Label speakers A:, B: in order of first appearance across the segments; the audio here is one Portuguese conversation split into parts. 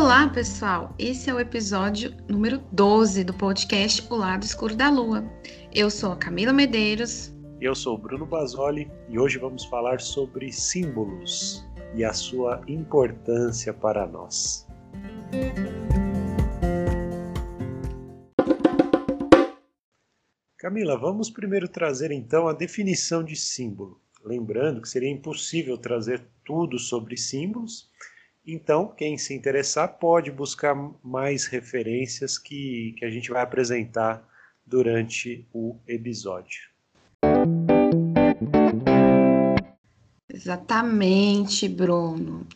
A: Olá, pessoal! Esse é o episódio número 12 do podcast O Lado Escuro da Lua. Eu sou a Camila Medeiros.
B: Eu sou o Bruno Basoli e hoje vamos falar sobre símbolos e a sua importância para nós. Camila, vamos primeiro trazer então a definição de símbolo. Lembrando que seria impossível trazer tudo sobre símbolos, então quem se interessar pode buscar mais referências que, que a gente vai apresentar durante o episódio.
A: Exatamente, Bruno.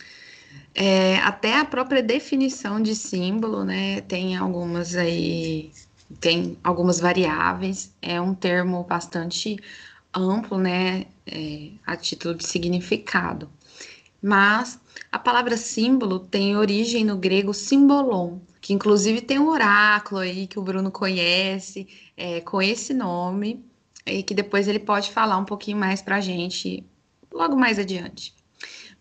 A: É, até a própria definição de símbolo, né, tem algumas aí tem algumas variáveis, é um termo bastante amplo, né, é, a título de significado. Mas a palavra símbolo tem origem no grego simbolon, que inclusive tem um oráculo aí que o Bruno conhece, é, com esse nome, e que depois ele pode falar um pouquinho mais para a gente logo mais adiante.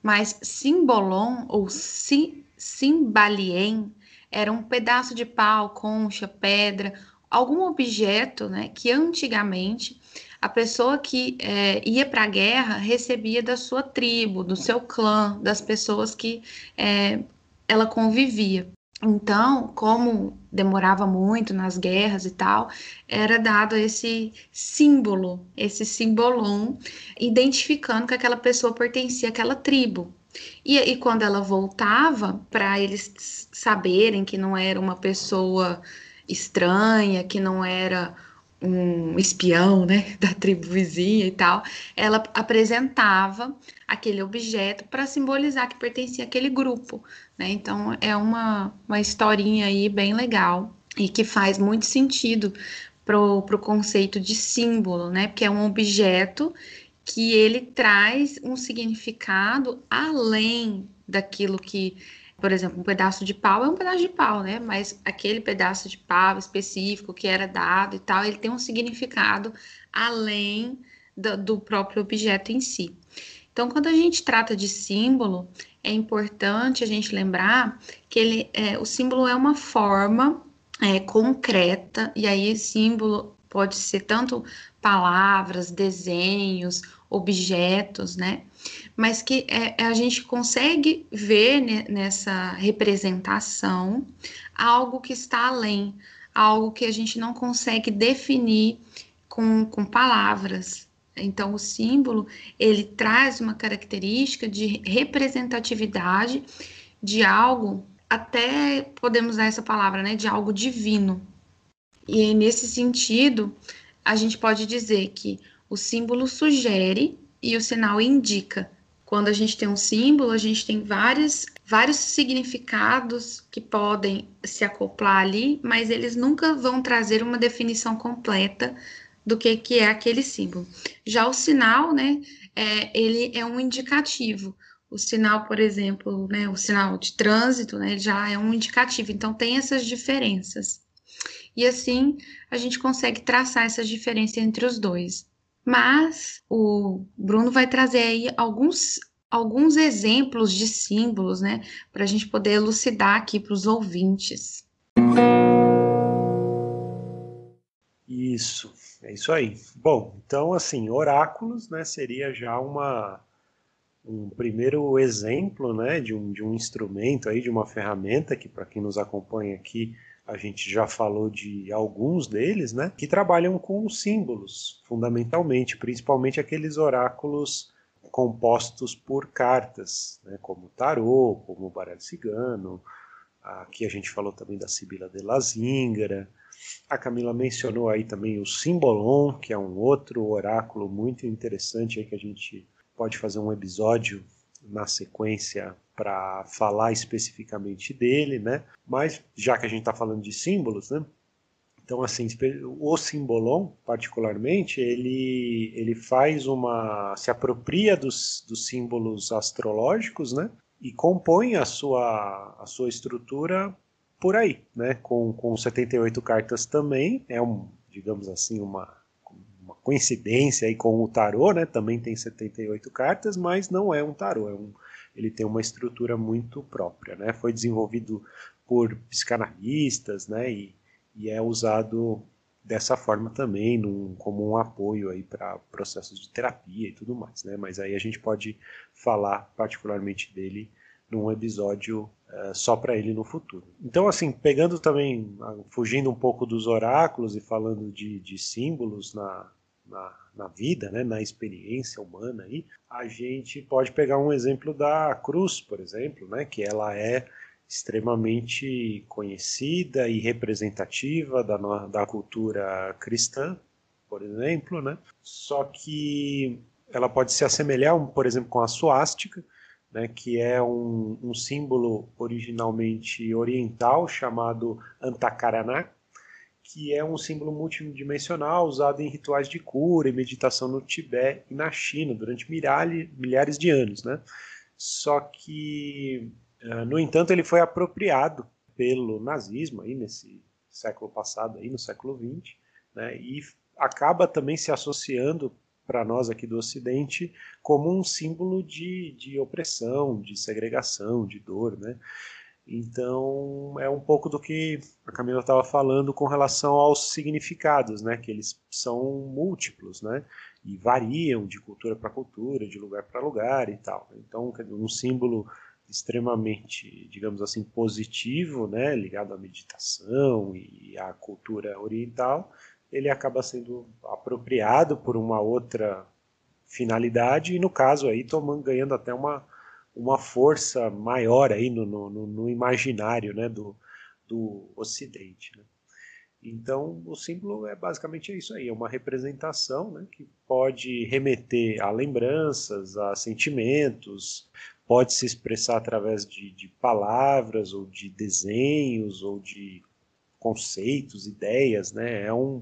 A: Mas simbolon ou si, simbalien era um pedaço de pau, concha, pedra, algum objeto né, que antigamente a pessoa que é, ia para a guerra recebia da sua tribo, do seu clã, das pessoas que é, ela convivia. Então, como demorava muito nas guerras e tal, era dado esse símbolo, esse simbolum, identificando que aquela pessoa pertencia àquela tribo. E, e quando ela voltava, para eles saberem que não era uma pessoa estranha, que não era um espião, né, da tribo vizinha e tal, ela apresentava aquele objeto para simbolizar que pertencia àquele grupo, né? Então é uma, uma historinha aí bem legal e que faz muito sentido pro, pro conceito de símbolo, né? Porque é um objeto que ele traz um significado além daquilo que, por exemplo, um pedaço de pau é um pedaço de pau, né? Mas aquele pedaço de pau específico que era dado e tal, ele tem um significado além do, do próprio objeto em si. Então, quando a gente trata de símbolo, é importante a gente lembrar que ele, é, o símbolo é uma forma é, concreta, e aí símbolo pode ser tanto palavras, desenhos, objetos, né? Mas que é, a gente consegue ver nessa representação algo que está além, algo que a gente não consegue definir com, com palavras. Então, o símbolo ele traz uma característica de representatividade de algo, até podemos usar essa palavra, né? De algo divino. E nesse sentido, a gente pode dizer que o símbolo sugere e o sinal indica. Quando a gente tem um símbolo, a gente tem vários, vários significados que podem se acoplar ali, mas eles nunca vão trazer uma definição completa do que, que é aquele símbolo. Já o sinal, né, é, ele é um indicativo. O sinal, por exemplo, né, o sinal de trânsito, né, já é um indicativo. Então, tem essas diferenças. E assim a gente consegue traçar essa diferença entre os dois. Mas o Bruno vai trazer aí alguns, alguns exemplos de símbolos, né, para a gente poder elucidar aqui para os ouvintes.
B: Isso, é isso aí. Bom, então assim, oráculos, né, seria já uma um primeiro exemplo, né, de um, de um instrumento aí, de uma ferramenta que para quem nos acompanha aqui a gente já falou de alguns deles, né, que trabalham com símbolos, fundamentalmente, principalmente aqueles oráculos compostos por cartas, né, como o tarô, como o baralho cigano. Aqui a gente falou também da Sibila de la Zingara. A Camila mencionou aí também o Simbolon, que é um outro oráculo muito interessante aí que a gente pode fazer um episódio na sequência para falar especificamente dele, né? Mas já que a gente está falando de símbolos, né? Então, assim, o simbolon, particularmente, ele, ele faz uma. se apropria dos, dos símbolos astrológicos, né? E compõe a sua, a sua estrutura por aí, né? Com, com 78 cartas também, é um, digamos assim, uma, uma coincidência aí com o tarô, né? Também tem 78 cartas, mas não é um tarô, é um, ele tem uma estrutura muito própria, né? Foi desenvolvido por psicanalistas, né? E, e é usado dessa forma também, num, como um apoio aí para processos de terapia e tudo mais, né? Mas aí a gente pode falar particularmente dele num episódio uh, só para ele no futuro. Então, assim, pegando também, fugindo um pouco dos oráculos e falando de, de símbolos na, na, na, vida, né, na experiência humana, aí, a gente pode pegar um exemplo da cruz, por exemplo, né, que ela é extremamente conhecida e representativa da, da cultura cristã, por exemplo, né? Só que ela pode se assemelhar, por exemplo, com a suástica, né, que é um, um, símbolo originalmente oriental chamado Antakarana, que é um símbolo multidimensional usado em rituais de cura e meditação no Tibete e na China durante milhares, de anos. Né? Só que ah, no entanto, ele foi apropriado pelo nazismo aí nesse século passado, aí no século XX, né, e acaba também se associando para nós aqui do Ocidente como um símbolo de, de opressão, de segregação, de dor, né? Então é um pouco do que a Camila estava falando com relação aos significados, né? Que eles são múltiplos, né? E variam de cultura para cultura, de lugar para lugar e tal. Então um símbolo extremamente, digamos assim, positivo, né, ligado à meditação e à cultura oriental, ele acaba sendo apropriado por uma outra finalidade e no caso aí tomando ganhando até uma, uma força maior aí no, no, no imaginário né, do, do Ocidente. Né. Então, o símbolo é basicamente isso aí, é uma representação né, que pode remeter a lembranças, a sentimentos, pode se expressar através de, de palavras, ou de desenhos, ou de conceitos, ideias, né? É um,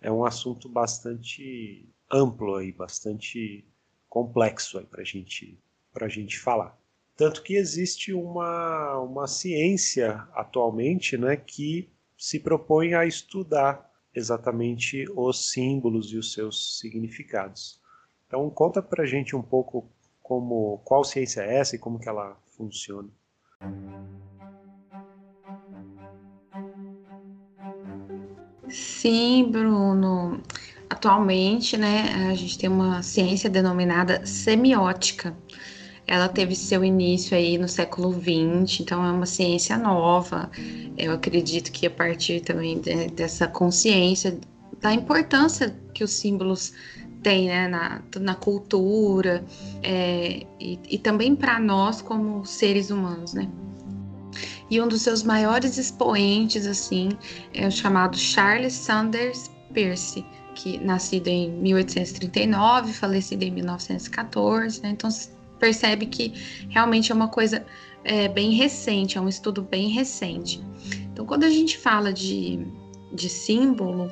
B: é um assunto bastante amplo aí, bastante complexo aí para gente, a gente falar. Tanto que existe uma, uma ciência atualmente né, que se propõe a estudar exatamente os símbolos e os seus significados. Então conta para a gente um pouco como qual ciência é essa e como que ela funciona.
A: Sim, Bruno. Atualmente, né, a gente tem uma ciência denominada semiótica. Ela teve seu início aí no século XX, então é uma ciência nova. Eu acredito que a partir também dessa consciência da importância que os símbolos tem né, na, na cultura é, e, e também para nós como seres humanos, né? E um dos seus maiores expoentes, assim, é o chamado Charles Sanders Peirce, que nascido em 1839, falecido em 1914, né? Então percebe que realmente é uma coisa é, bem recente, é um estudo bem recente. Então, quando a gente fala de, de símbolo,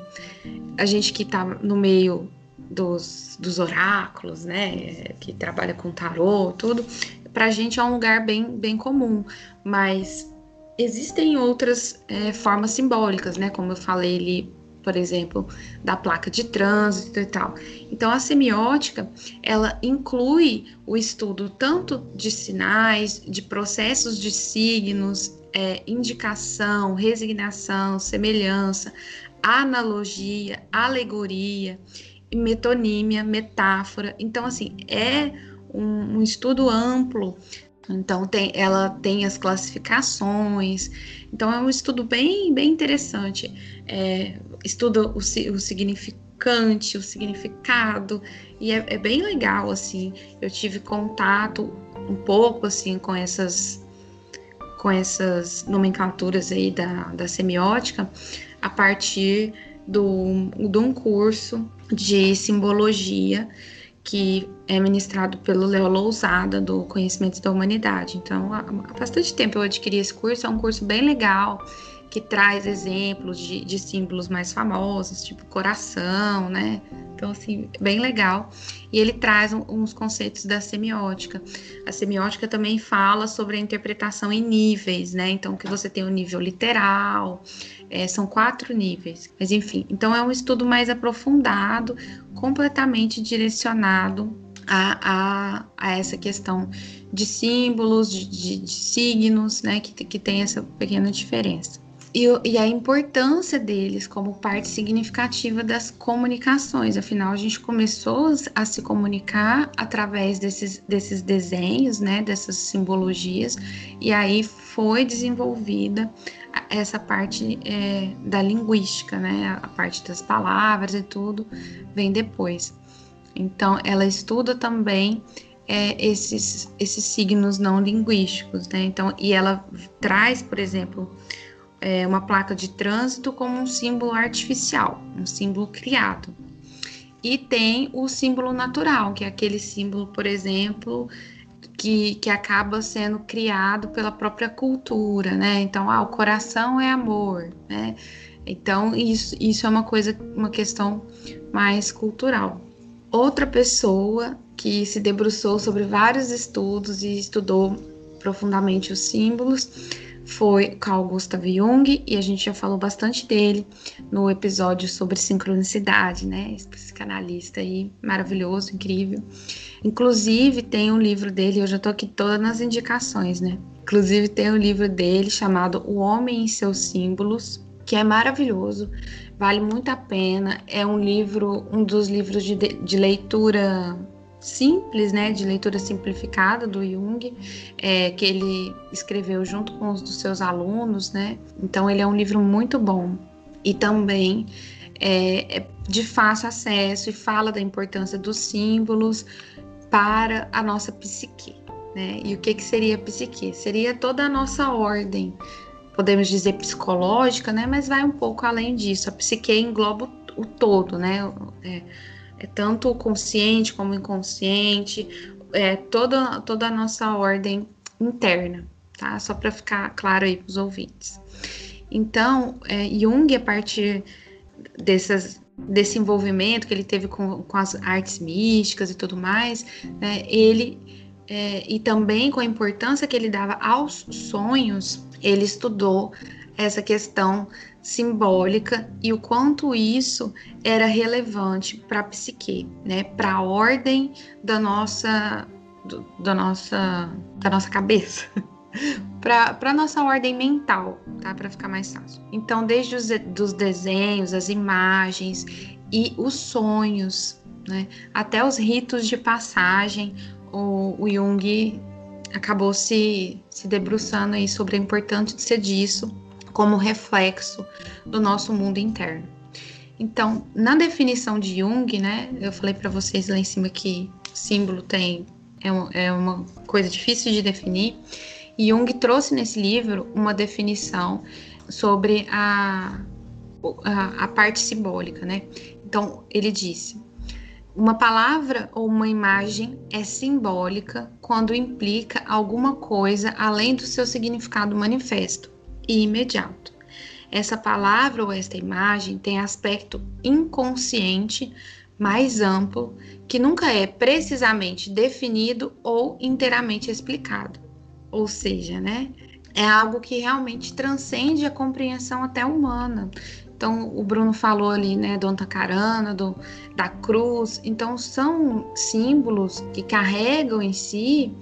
A: a gente que está no meio dos, dos oráculos, né, que trabalha com tarô, tudo, para a gente é um lugar bem, bem comum, mas existem outras é, formas simbólicas, né, como eu falei ali, por exemplo, da placa de trânsito e tal. Então, a semiótica, ela inclui o estudo tanto de sinais, de processos de signos, é, indicação, resignação, semelhança, analogia, alegoria metonímia, metáfora. Então, assim, é um, um estudo amplo. Então, tem, ela tem as classificações. Então, é um estudo bem, bem interessante. É, estuda o, o significante, o significado, e é, é bem legal, assim. Eu tive contato um pouco, assim, com essas com essas nomenclaturas aí da, da semiótica a partir do, de um curso de simbologia que é ministrado pelo Leo Lousada, do Conhecimentos da Humanidade. Então, há, bastante tempo eu adquiri esse curso, é um curso bem legal, que traz exemplos de, de símbolos mais famosos, tipo coração, né? Então, assim, bem legal. E ele traz um, uns conceitos da semiótica. A semiótica também fala sobre a interpretação em níveis, né? Então, que você tem o nível literal, é, são quatro níveis. Mas, enfim, então é um estudo mais aprofundado, completamente direcionado a, a, a essa questão de símbolos, de, de, de signos, né, que, que tem essa pequena diferença. E, e, a importância deles como parte significativa das comunicações. Afinal, a gente começou a se comunicar através desses, desses desenhos, né, dessas simbologias, e aí foi desenvolvida essa parte é, da linguística, né, a parte das palavras e tudo vem depois. Então, ela estuda também é, esses, esses signos não linguísticos, né? Então, e ela traz, por exemplo, é, uma placa de trânsito como um símbolo artificial, um símbolo criado. E tem o símbolo natural, que é aquele símbolo, por exemplo, que, que acaba sendo criado pela própria cultura, né? Então, ah, o coração é amor, né? Então, isso, isso é uma coisa, uma questão mais cultural. Outra pessoa que se debruçou sobre vários estudos e estudou profundamente os símbolos foi Carl Gustav Jung, e a gente já falou bastante dele no episódio sobre sincronicidade, né? Esse psicanalista aí maravilhoso, incrível. Inclusive, tem um livro dele, eu já tô aqui todas nas indicações, né? Inclusive, tem um livro dele chamado O Homem e seus Símbolos, que é maravilhoso, vale muito a pena. É um livro, um dos livros de, de leitura simples, né, de leitura simplificada do Jung, é, que ele escreveu junto com os dos seus alunos, né. Então ele é um livro muito bom e também é, é de fácil acesso e fala da importância dos símbolos para a nossa psique, né. E o que que seria a psique? Seria toda a nossa ordem, podemos dizer psicológica, né, mas vai um pouco além disso. A psique engloba o, todo, né. É, é tanto consciente como inconsciente, é toda, toda a nossa ordem interna, tá? Só para ficar claro aí para os ouvintes. Então, é, Jung, a partir dessas, desse envolvimento que ele teve com, com as artes místicas e tudo mais, né, ele é, e também com a importância que ele dava aos sonhos, ele estudou essa questão simbólica e o quanto isso era relevante para a psique, né, para a ordem da nossa, do, da nossa, da nossa cabeça, para a nossa ordem mental, tá, para ficar mais fácil. Então, desde os dos desenhos, as imagens e os sonhos, né, até os ritos de passagem, o, o Jung acabou se, se debruçando aí sobre a importância disso como reflexo do nosso mundo interno. Então, na definição de Jung, né, eu falei para vocês lá em cima que símbolo tem é, um, é uma coisa difícil de definir. E Jung trouxe nesse livro uma definição sobre a, a, a parte simbólica, né? Então, ele disse: uma palavra ou uma imagem é simbólica quando implica alguma coisa além do seu significado manifesto e imediato. Essa palavra ou esta imagem tem aspecto inconsciente mais amplo que nunca é precisamente definido ou inteiramente explicado. Ou seja, né, é algo que realmente transcende a compreensão até humana. Então, o Bruno falou ali, né, do Antacarana, do, da cruz. Então, são símbolos que carregam em si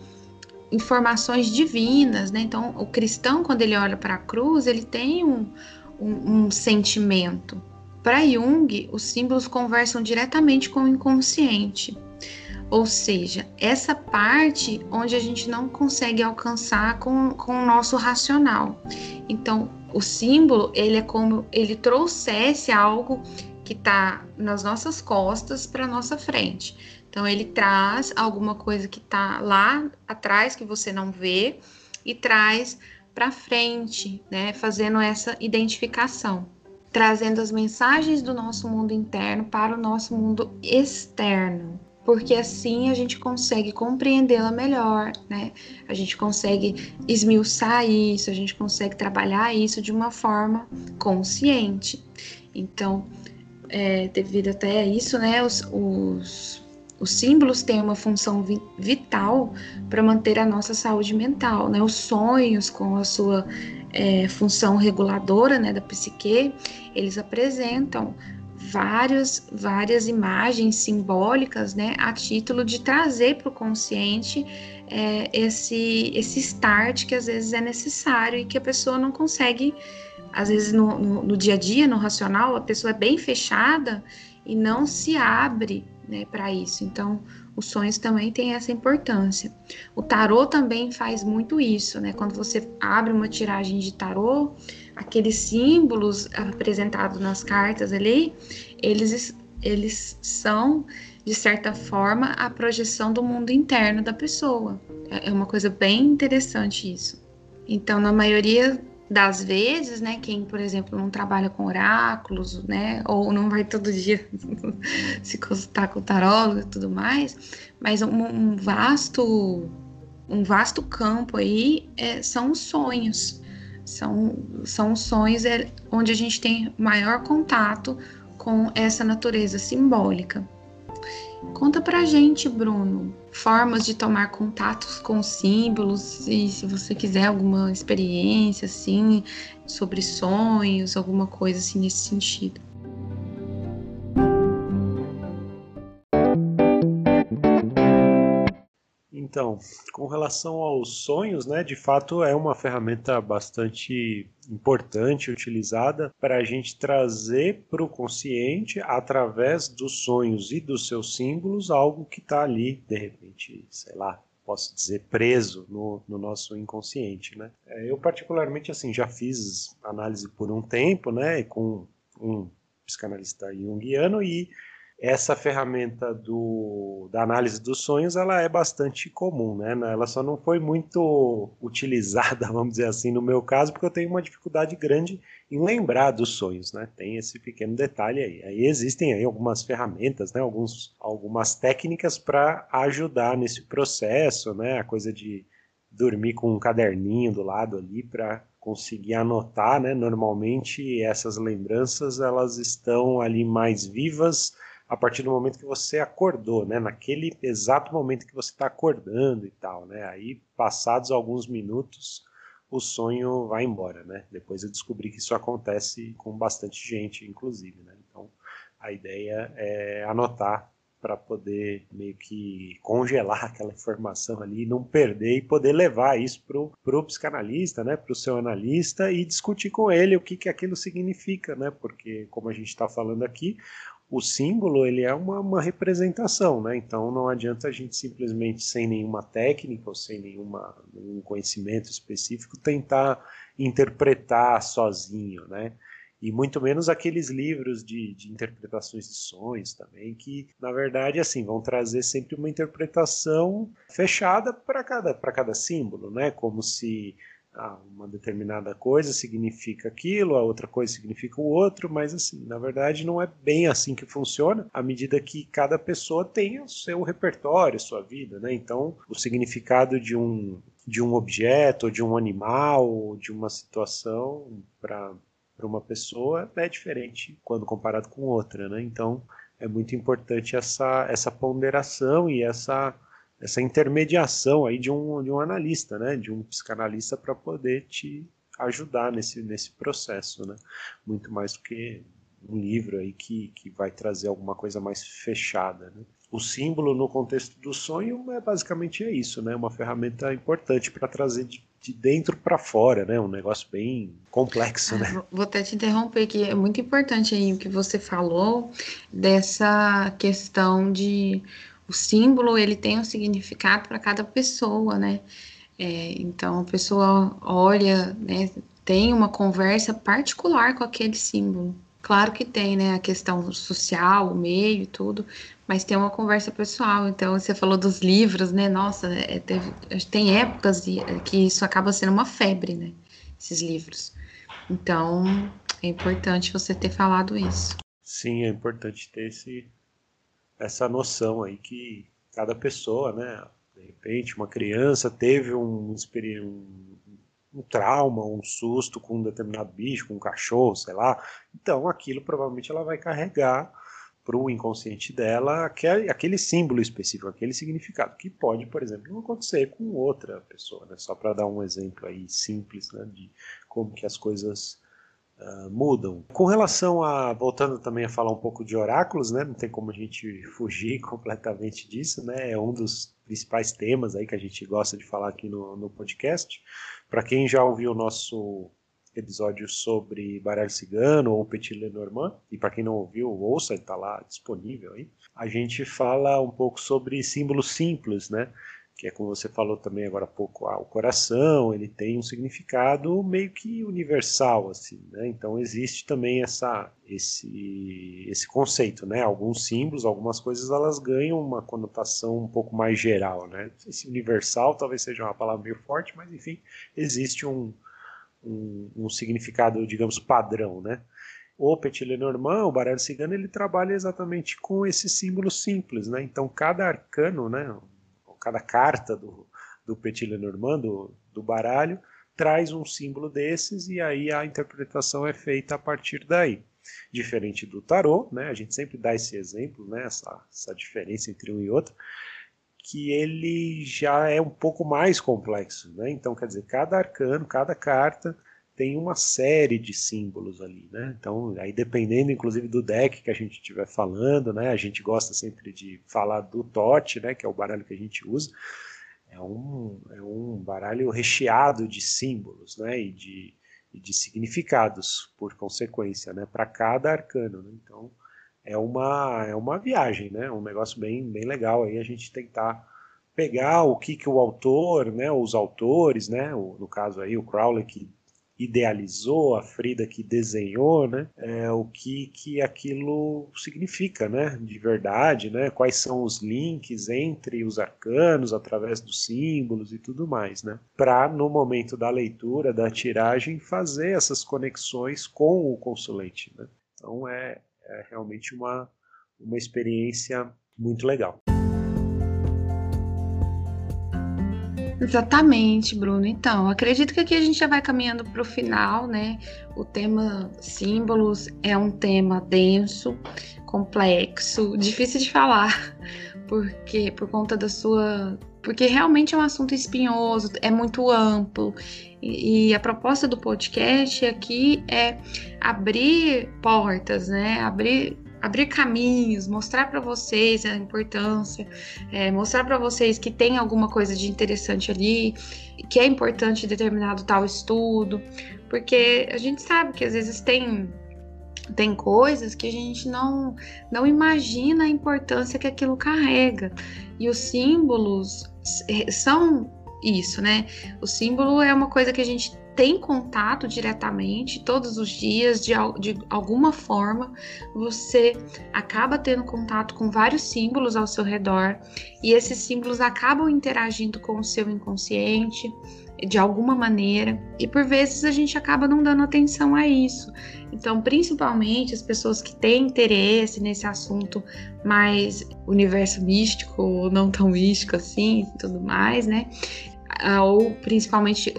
A: informações divinas, né? Então, o cristão, quando ele olha para a cruz, ele tem um, um, um sentimento. Para Jung, os símbolos conversam diretamente com o inconsciente, ou seja, essa parte onde a gente não consegue alcançar com, com o nosso racional. Então, o símbolo, ele é como ele trouxesse algo que está nas nossas costas para nossa frente. Então ele traz alguma coisa que está lá atrás que você não vê e traz para frente, né, fazendo essa identificação, trazendo as mensagens do nosso mundo interno para o nosso mundo externo, porque assim a gente consegue compreendê-la melhor, né? A gente consegue esmiuçar isso, a gente consegue trabalhar isso de uma forma consciente. Então, é, devido até a isso, né, os, os os símbolos têm uma função vi vital para manter a nossa saúde mental, né? Os sonhos, com a sua é, função reguladora, né, da psique, eles apresentam várias, várias imagens simbólicas, né, a título de trazer para o consciente é, esse, esse start que às vezes é necessário e que a pessoa não consegue, às vezes no, no, no dia a dia, no racional, a pessoa é bem fechada e não se abre né, para isso. Então, os sonhos também têm essa importância. O tarô também faz muito isso, né? Quando você abre uma tiragem de tarô, aqueles símbolos apresentados nas cartas ali, eles, eles são, de certa forma, a projeção do mundo interno da pessoa. É, é uma coisa bem interessante isso. Então, na maioria das vezes, né, quem, por exemplo, não trabalha com oráculos, né, ou não vai todo dia se consultar com tarólogo e tudo mais, mas um, um vasto um vasto campo aí é, são os sonhos, são, são sonhos é, onde a gente tem maior contato com essa natureza simbólica. Conta pra gente, Bruno, formas de tomar contatos com símbolos e se você quiser alguma experiência assim sobre sonhos, alguma coisa assim nesse sentido.
B: Então, com relação aos sonhos, né, de fato é uma ferramenta bastante importante utilizada para a gente trazer para o consciente, através dos sonhos e dos seus símbolos, algo que está ali, de repente, sei lá, posso dizer, preso no, no, nosso inconsciente, né? É, eu particularmente, assim, já fiz análise por um tempo, né, com um psicanalista junguiano e essa ferramenta do, da análise dos sonhos ela é bastante comum, né? Ela só não foi muito utilizada, vamos dizer assim, no meu caso, porque eu tenho uma dificuldade grande em lembrar dos sonhos, né? Tem esse pequeno detalhe aí. Aí existem aí algumas ferramentas, né? Alguns, algumas técnicas para ajudar nesse processo, né? A coisa de dormir com um caderninho do lado ali para conseguir anotar, né? Normalmente essas lembranças elas estão ali mais vivas a partir do momento que você acordou, né? Naquele exato momento que você está acordando e tal, né? Aí, passados alguns minutos, o sonho vai embora, né? Depois eu descobri que isso acontece com bastante gente, inclusive, né? Então, a ideia é anotar para poder meio que congelar aquela informação ali, não perder e poder levar isso para o psicanalista, né, para o seu analista e discutir com ele o que, que aquilo significa, né, porque como a gente está falando aqui, o símbolo ele é uma, uma, representação, né? Então não adianta a gente simplesmente sem nenhuma técnica ou sem nenhuma, nenhum conhecimento específico tentar interpretar sozinho, né? E muito menos aqueles livros de, de interpretações de sonhos também, que na verdade assim vão trazer sempre uma interpretação fechada para cada, cada símbolo, né? Como se ah, uma determinada coisa significa aquilo, a outra coisa significa o outro, mas assim, na verdade não é bem assim que funciona, à medida que cada pessoa tem o seu repertório, sua vida, né? Então, o significado de um de um objeto, de um animal, de uma situação para para uma pessoa é diferente quando comparado com outra, né? Então, é muito importante essa essa ponderação e essa essa intermediação aí de um, de um analista, né, de um psicanalista para poder te ajudar nesse, nesse processo, né, muito mais do que um livro aí que, que vai trazer alguma coisa mais fechada, né. O símbolo no contexto do sonho é basicamente é isso, né, uma ferramenta importante para trazer de, de dentro para fora, né, um negócio bem complexo, né.
A: Ah, vou até te interromper que é muito importante aí o que você falou dessa questão de o símbolo ele tem um significado para cada pessoa, né? É, então a pessoa olha, né, tem uma conversa particular com aquele símbolo. Claro que tem, né, a questão social, o meio e tudo, mas tem uma conversa pessoal. Então você falou dos livros, né? Nossa, é, teve, tem épocas que isso acaba sendo uma febre, né? Esses livros. Então é importante você ter falado isso.
B: Sim, é importante ter esse essa noção aí que cada pessoa, né, de repente uma criança teve um, um, um trauma, um susto com um determinado bicho, com um cachorro, sei lá, então aquilo provavelmente ela vai carregar para o inconsciente dela aquele, aquele símbolo específico, aquele significado, que pode, por exemplo, não acontecer com outra pessoa, né? só para dar um exemplo aí simples né, de como que as coisas uh, mudam. Com relação a, voltando também a falar um pouco de oráculos, né, não tem como a gente fugir completamente disso, né, é um dos principais temas aí que a gente gosta de falar aqui no, no podcast. Para quem já ouviu o nosso episódio sobre baralho cigano ou Petit Lenormand, e para quem não ouviu, ouça, ele está lá disponível aí. A gente fala um pouco sobre símbolos simples, né? Que é como você falou também agora há pouco, ah, o coração, ele tem um significado meio que universal, assim, né? Então existe também essa, esse, esse conceito, né? Alguns símbolos, algumas coisas, elas ganham uma conotação um pouco mais geral, né? Esse universal talvez seja uma palavra meio forte, mas enfim, existe um, um, um significado, digamos, padrão, né? O Petit Lenormand, o baralho cigano, ele trabalha exatamente com esses símbolos simples, né? Então cada arcano, né? Cada carta do, do Petit Lenormand, do, do baralho, traz um símbolo desses e aí a interpretação é feita a partir daí. Diferente do tarô, né, a gente sempre dá esse exemplo, né, essa, essa diferença entre um e outro, que ele já é um pouco mais complexo. Né? Então, quer dizer, cada arcano, cada carta tem uma série de símbolos ali, né? Então, aí dependendo, inclusive, do deck que a gente estiver falando, né? A gente gosta sempre de falar do TOT, né? Que é o baralho que a gente usa. É um, é um baralho recheado de símbolos, né? E de, e de significados, por consequência, né? Para cada arcano, né? Então, é uma, é uma viagem, né? Um negócio bem, bem legal aí a gente tentar pegar o que, que o autor, né? Os autores, né? O, no caso aí, o Crowley, que idealizou, a Frida que desenhou, né? É, o que, que aquilo significa, né? De verdade, né? Quais são os links entre os arcanos através dos símbolos e tudo mais, né? Para no momento da leitura, da tiragem, fazer essas conexões com o consulente, né? Então é, é realmente uma, uma experiência muito legal.
A: Exatamente, Bruno. Então, acredito que aqui a gente já vai caminhando para o final, né? O tema símbolos é um tema denso, complexo, difícil de falar, porque por conta da sua, porque realmente é um assunto espinhoso, é muito amplo. E, e a proposta do podcast aqui é abrir portas, né? Abrir abrir caminhos, mostrar para vocês a importância, é, mostrar para vocês que tem alguma coisa de interessante ali, que é importante determinado tal estudo, porque a gente sabe que às vezes tem tem coisas que a gente não não imagina a importância que aquilo carrega. E os símbolos é, são isso, né? O símbolo é uma coisa que a gente tem contato diretamente todos os dias, de, de alguma forma, você acaba tendo contato com vários símbolos ao seu redor e esses símbolos acabam interagindo com o seu inconsciente de alguma maneira e por vezes a gente acaba não dando atenção a isso. Então, principalmente as pessoas que têm interesse nesse assunto mais universo místico ou não tão místico assim tudo mais, né? Ah, ou principalmente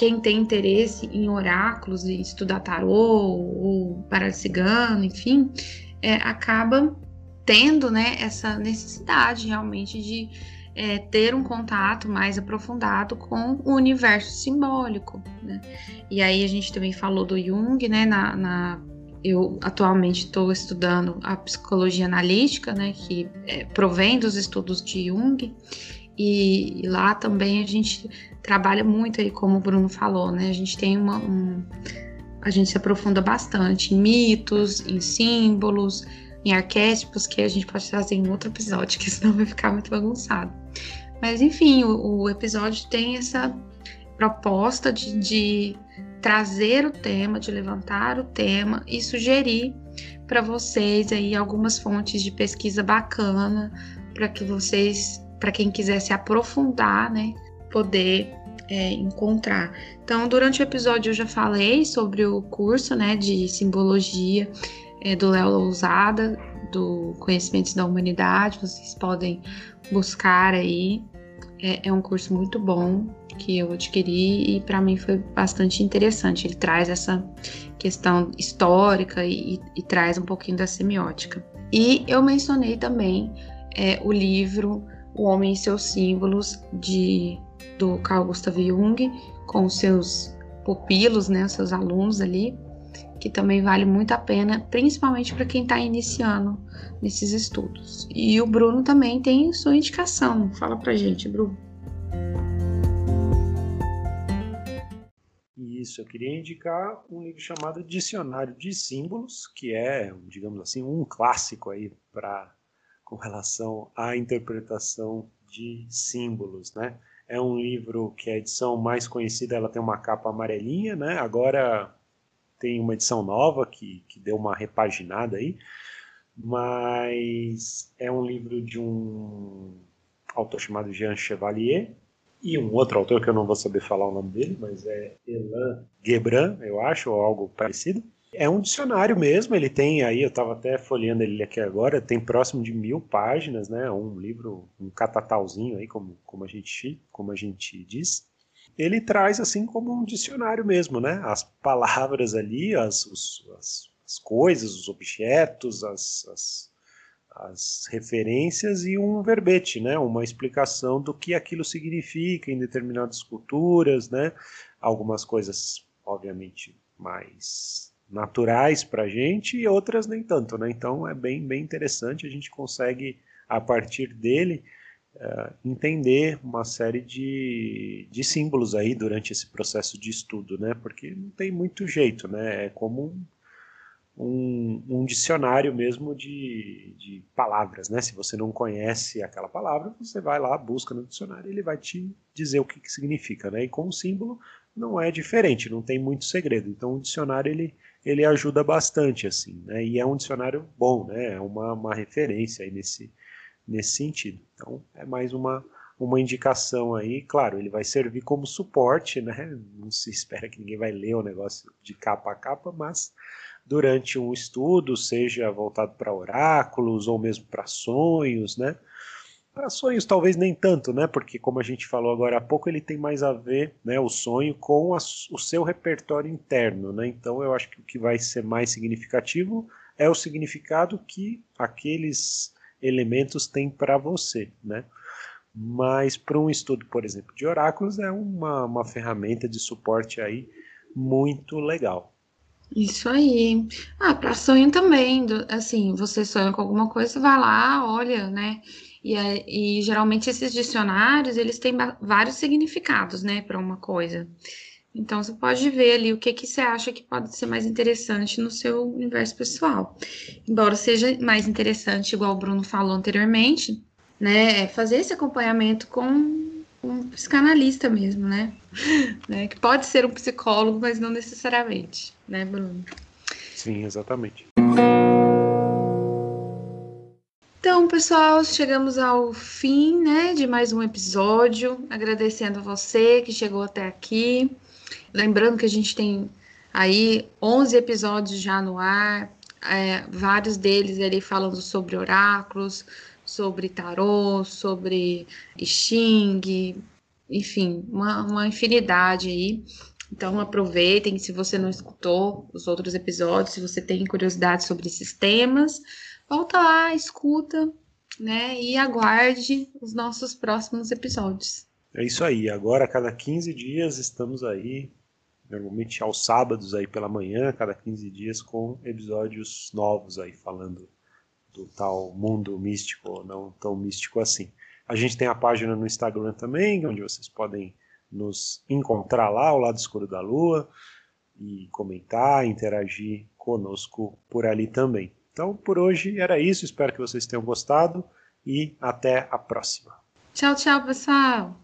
A: quem tem interesse em oráculos, em estudar tarô ou baralho cigano, enfim, é, acaba tendo né, essa necessidade realmente de é, ter um contato mais aprofundado com o universo simbólico. Né? E aí a gente também falou do Jung, né? Na, na eu atualmente estou estudando a psicologia analítica, né? Que é, provém dos estudos de Jung. E, e lá também a gente trabalha muito aí, como o Bruno falou, né? A gente tem uma. Um, a gente se aprofunda bastante em mitos, em símbolos, em arquétipos, que a gente pode trazer em outro episódio, que senão vai ficar muito bagunçado. Mas enfim, o, o episódio tem essa proposta de, de trazer o tema, de levantar o tema e sugerir para vocês aí algumas fontes de pesquisa bacana para que vocês, para quem quiser se aprofundar, né, poder é, encontrar. Então, durante o episódio eu já falei sobre o curso né, de simbologia é, do Léo Lousada, do Conhecimentos da Humanidade, vocês podem buscar aí. É, é um curso muito bom que eu adquiri e para mim foi bastante interessante. Ele traz essa questão histórica e, e, e traz um pouquinho da semiótica. E eu mencionei também é, o livro O Homem e seus Símbolos, de do Carl Gustav Jung com seus pupilos, né, seus alunos ali. que também vale muito a pena, principalmente para quem está iniciando nesses estudos. E o Bruno também tem sua indicação. Fala para gente, Bruno.
B: Isso, eu queria indicar um livro chamado Dicionário de Símbolos, que é, digamos assim, um clássico aí para com relação à interpretação de símbolos, né? É um livro que a edição mais conhecida ela tem uma capa amarelinha, né? Agora tem uma edição nova que, que deu uma repaginada aí, mas é um livro de um autor chamado Jean Chevalier e um outro autor que eu não vou saber falar o nome dele, mas é Elan Gebran, eu acho, ou algo parecido. É um dicionário mesmo, ele tem aí, eu estava até folheando ele aqui agora, tem próximo de mil páginas, né? Um livro, um catatauzinho aí, como, como, a, gente, como a gente diz. Ele traz assim como um dicionário mesmo, né? As palavras ali, as, os, as, as coisas, os objetos, as, as, as referências e um verbete, né? Uma explicação do que aquilo significa em determinadas culturas, né? Algumas coisas, obviamente, mais naturais para a gente e outras nem tanto, né? Então é bem, bem interessante, a gente consegue, a partir dele, uh, entender uma série de, de símbolos aí durante esse processo de estudo, né? Porque não tem muito jeito, né? É como um, um, dicionário mesmo de, de palavras, né? Se você não conhece aquela palavra, você vai lá, busca no dicionário e ele vai te dizer o que, que significa, né? E com o símbolo não é diferente, não tem muito segredo. Então o dicionário ele ele ajuda bastante, assim, né? E é um dicionário bom, né? É uma, uma referência aí nesse, nesse sentido. Então, é mais uma, uma indicação aí. Claro, ele vai servir como suporte, né? Não se espera que ninguém vai ler o negócio de capa a capa, mas durante um estudo, seja voltado para oráculos ou mesmo para sonhos, né? Para sonhos talvez nem tanto, né? Porque como a gente falou agora há pouco, ele tem mais a ver, né, o sonho com a, o seu repertório interno, né? Então eu acho que o que vai ser mais significativo é o significado que aqueles elementos têm para você, né? Mas para um estudo, por exemplo, de oráculos é uma, uma ferramenta de suporte aí muito legal.
A: Isso aí. Ah, para sonho também, assim, você sonha com alguma coisa, vai lá, olha, né? E, e geralmente esses dicionários, eles têm vários significados, né, para uma coisa. Então, você pode ver ali o que, que você acha que pode ser mais interessante no seu universo pessoal. Embora seja mais interessante, igual o Bruno falou anteriormente, né, é fazer esse acompanhamento com um psicanalista mesmo, né? né? Que pode ser um psicólogo, mas não necessariamente, né, Bruno?
B: Sim, exatamente.
A: Então, pessoal, chegamos ao fim, né, de mais um episódio. Agradecendo a você que chegou até aqui. Lembrando que a gente tem aí 11 episódios já no ar, é, vários deles ali falando sobre oráculos, sobre tarô, sobre Xing, enfim, uma, uma infinidade aí. Então aproveitem, se você não escutou os outros episódios, se você tem curiosidade sobre esses temas, volta lá, escuta, né? E aguarde os nossos próximos episódios.
B: É isso aí. Agora, a cada 15 dias, estamos aí, normalmente aos sábados aí pela manhã, cada 15 dias, com episódios novos aí, falando do tal mundo místico ou não tão místico assim. A gente tem a página no Instagram também, onde vocês podem nos encontrar lá, ao lado escuro da lua, e comentar, interagir conosco por ali também. Então, por hoje era isso. Espero que vocês tenham gostado e até a próxima.
A: Tchau, tchau, pessoal.